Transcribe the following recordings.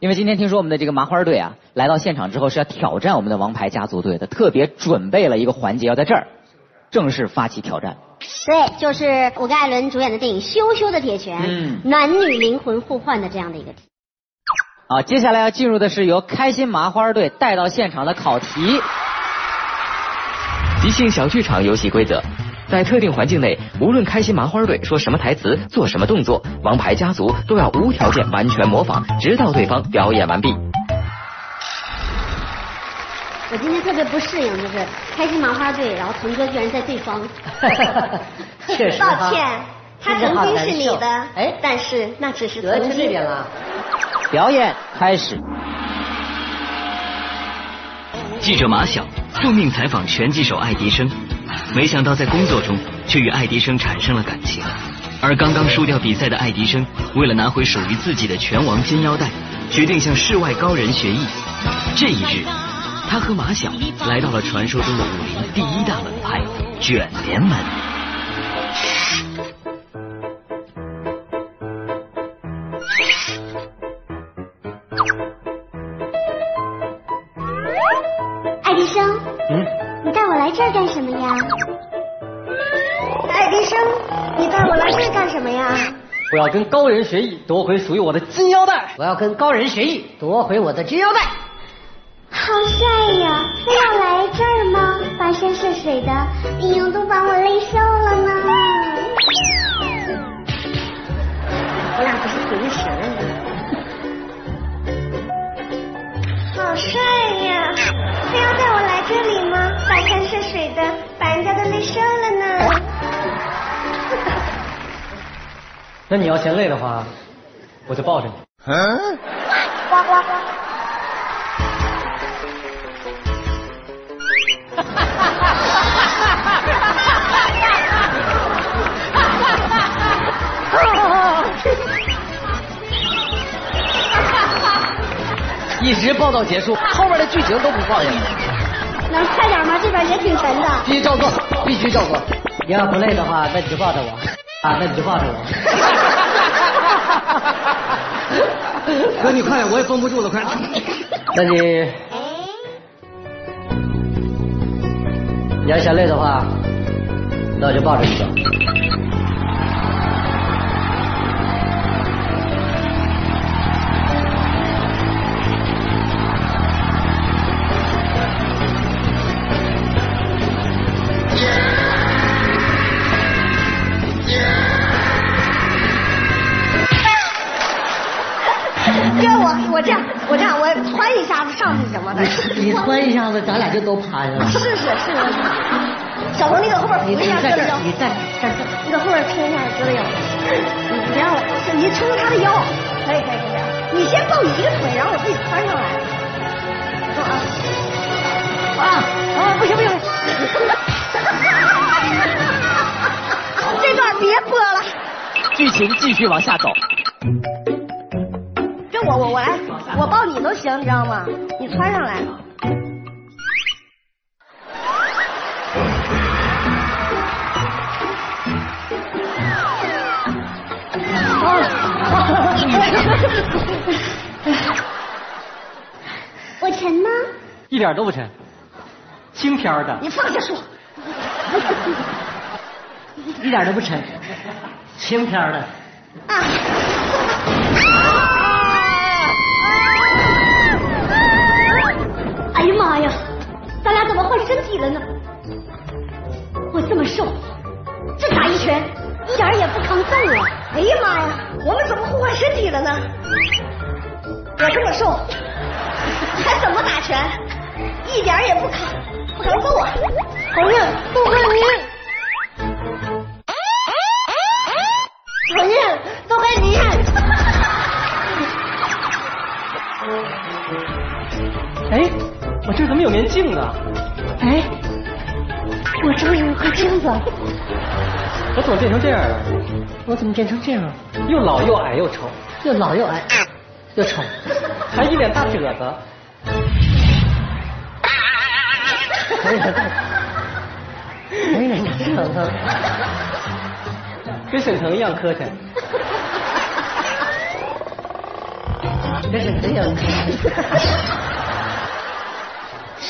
因为今天听说我们的这个麻花队啊，来到现场之后是要挑战我们的王牌家族队的，特别准备了一个环节，要在这儿正式发起挑战。对，就是我跟艾伦主演的电影《羞羞的铁拳》，嗯男女灵魂互换的这样的一个题。好，接下来要进入的是由开心麻花队带到现场的考题。即兴小剧场游戏规则：在特定环境内，无论开心麻花队说什么台词、做什么动作，王牌家族都要无条件完全模仿，直到对方表演完毕。我今天特别不适应，就是开心麻花队，然后腾哥居然在对方。确实哈 抱歉，他曾经是你的，哎但是那只是得去曾经。这边了。表演开始。记者马晓奉命采访拳击手爱迪生，没想到在工作中却与爱迪生产生了感情。而刚刚输掉比赛的爱迪生，为了拿回属于自己的拳王金腰带，决定向世外高人学艺。这一日，他和马晓来到了传说中的武林第一大门派卷帘门。我要跟高人学艺，夺回属于我的金腰带。我要跟高人学艺，夺回我的金腰带。好帅呀！非要来这儿吗？跋山涉水的，英勇都把我累瘦了呢。我俩不是同神。好帅呀！非要带我来这里吗？跋山涉水的，把人家都累瘦了那你要嫌累的话，我就抱着你。嗯呱呱呱！一直抱到结束，后面的剧情都不放下来。能快点吗？这边也挺沉的。必须照做，必须照做。你要不累的话，那你就抱着我。啊，那你就抱着我。哥，你快点，我也绷不住了，快。那你，你要嫌累的话，那我就抱着你走。你穿一下子，咱俩就都趴下了。是是是。小鹏，你搁后边扶你一下哥的腰，。你在在这儿。你搁后边撑一下哥的腰。你别让我，你撑他的腰。可以可以可以。你先抱你一个腿，然后我自己窜上来。走啊！啊啊！不行不行！这段别播了。剧情继续往下走。跟我我我来，我抱你都行，你知道吗？你穿上来。我沉吗？一点都不沉，轻飘的，你放下说。一点都不沉，轻飘的。啊！怎么换身体了呢？我这么瘦，这打一拳一点儿也不抗揍啊！哎呀妈呀，我们怎么互换身体了呢？我这么瘦，还怎么打拳？一点儿也不抗不抗揍啊！讨厌，不可你！讨厌，都该你！哎，我这怎么有面镜呢？哎，我这里有块镜子，我怎么变成这样了？我怎么变成这样了？又老又矮又丑，又老又矮又丑，还一脸大褶子。哎呀，哎呀，沈腾，跟沈腾一样磕碜。跟沈腾一样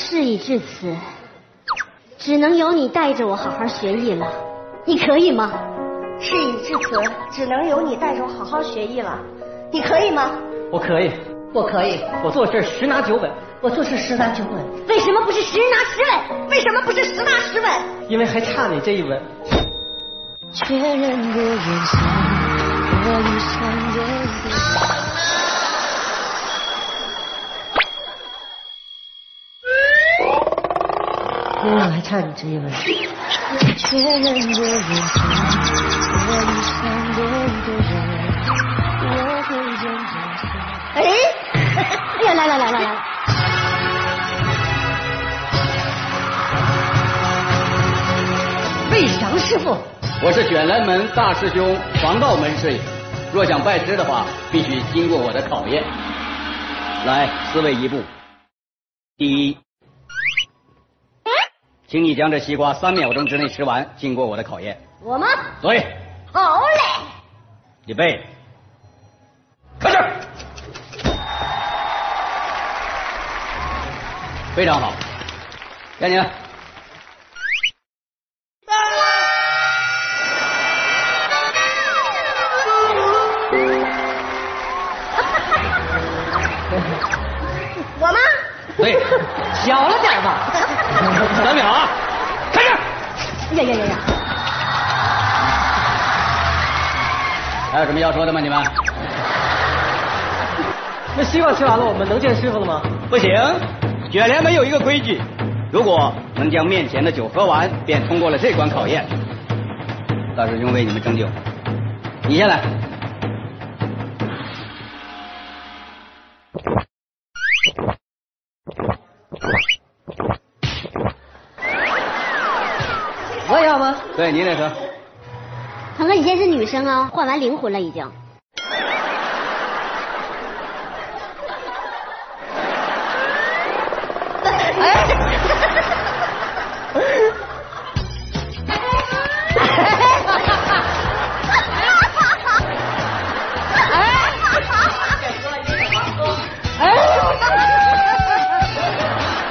事已至此，只能由你带着我好好学艺了，你可以吗？事已至此，只能由你带着我好好学艺了，你可以吗？我可以，我可以，我做事十拿九稳，我做事十拿九稳，为什么不是十拿十稳？为什么不是十拿十稳？因为还差你这一稳。确认过眼神，我遇上的一个。因为我还差你这一稳。确认过眼神，我遇上的一个人，我会认真想。哎，哎呀，来来来来来，魏翔师傅，我是卷帘门大师兄黄道门师爷，若想拜师的话，必须经过我的考验。来，四位一步。第一，请你将这西瓜三秒钟之内吃完，经过我的考验。我吗？对，好嘞。预备，开始。非常好，该你对，小了点吧。三秒啊，开始。呀呀呀呀！还有什么要说的吗？你们？那西瓜吃完了，我们能见师傅了吗？不行，卷帘门有一个规矩，如果能将面前的酒喝完，便通过了这关考验。大师兄为你们斟酒，你先来。对，你得喝。腾哥，你现在是女生啊，换完灵魂了已经。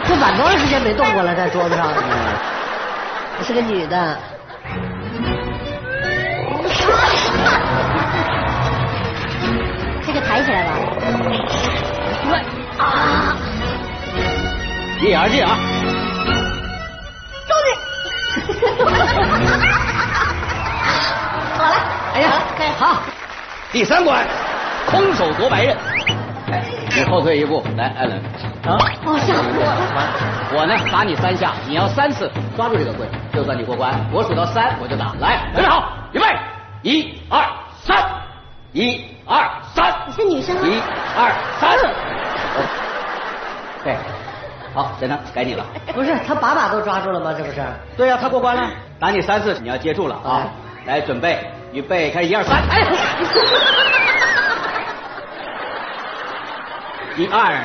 这碗多长时间没动过了，在桌子上。我是个女的。这个抬起来吧。啊！一眼进啊！好了，哎呀，好，第三关，空手夺白刃。哎，你后退一步，来，艾伦。啊，哦，吓死我了。我呢打你三下，你要三次抓住这个棍，就算你过关。我数到三我就打。来，准备好，一二三，一二三，你是女生啊？一二三。对，好，简单，该你了。不是他把把都抓住了吗？这不是？对呀、他过关了，打你三次，你要接住了啊！来，准备，预备，开始，一二三，哎，一二，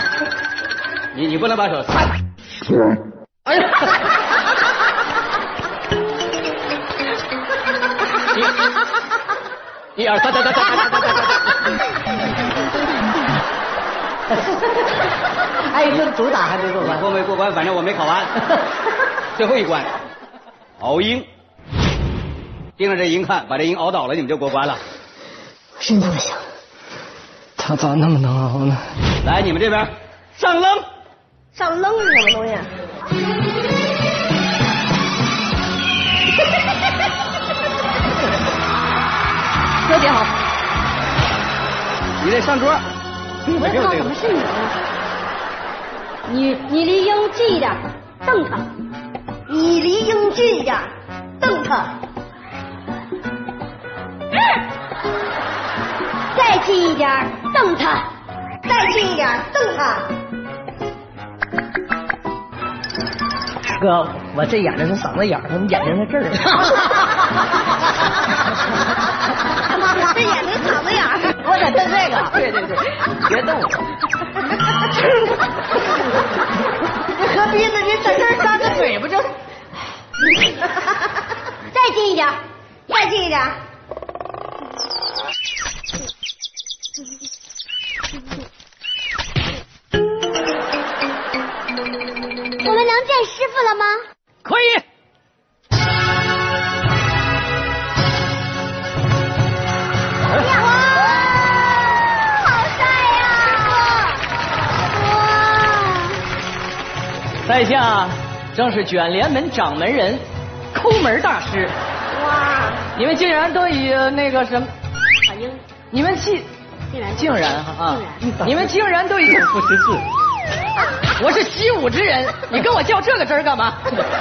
你你不能把手三，哎呀，一，二三，三三三三三三三还有一个主打还没过关。过没过关，反正我没考完。最后一关，熬鹰，盯着这鹰看，把这鹰熬倒了，你们就过关了。是那么想。他咋那么能熬呢？来，你们这边上扔，上扔是什么东西？你得上桌。我也不知道怎么是你呢。你你离鹰近一点，瞪他。你离鹰近一点，瞪他。再近一点，瞪他。再近一点，瞪他。哥，我这眼睛是嗓子眼儿，我眼睛在这儿。瞪这个，对对对，别动！你何必呢？你在这张个嘴不就？再近一点，再近一点！我们能见师傅了吗？在下正是卷帘门掌门人，抠门大师。哇，你们竟然都以那个什么，小英，你们竟竟然竟然啊，你们竟然都已经不识字。我是习武之人，你跟我较这个真儿干嘛？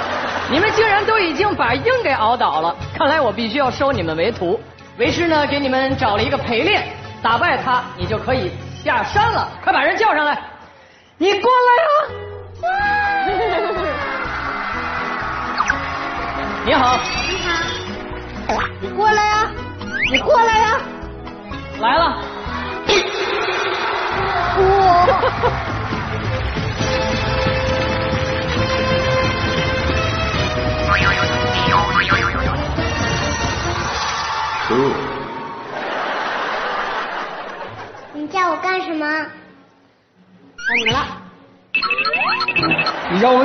你们竟然都已经把鹰给熬倒了，看来我必须要收你们为徒。为师呢，给你们找了一个陪练，打败他，你就可以下山了。快把人叫上来！你过来啊！你好，你好。你过来呀、你过来呀、来了。你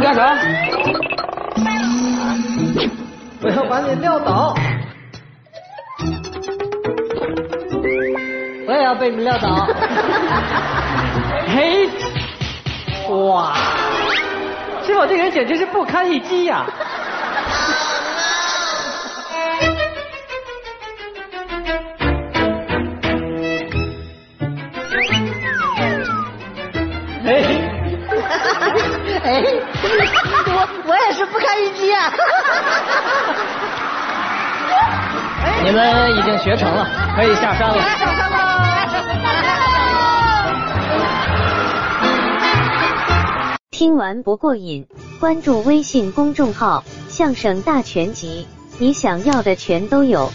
干啥？我要把你撂倒。我也要被你们撂倒。嘿，哇，师傅这个人简直是不堪一击呀、哎，哎，我我也是不堪一击啊！你们已经学成了，可以下山了。下山了听完不过瘾，关注微信公众号“相声大全集”，你想要的全都有。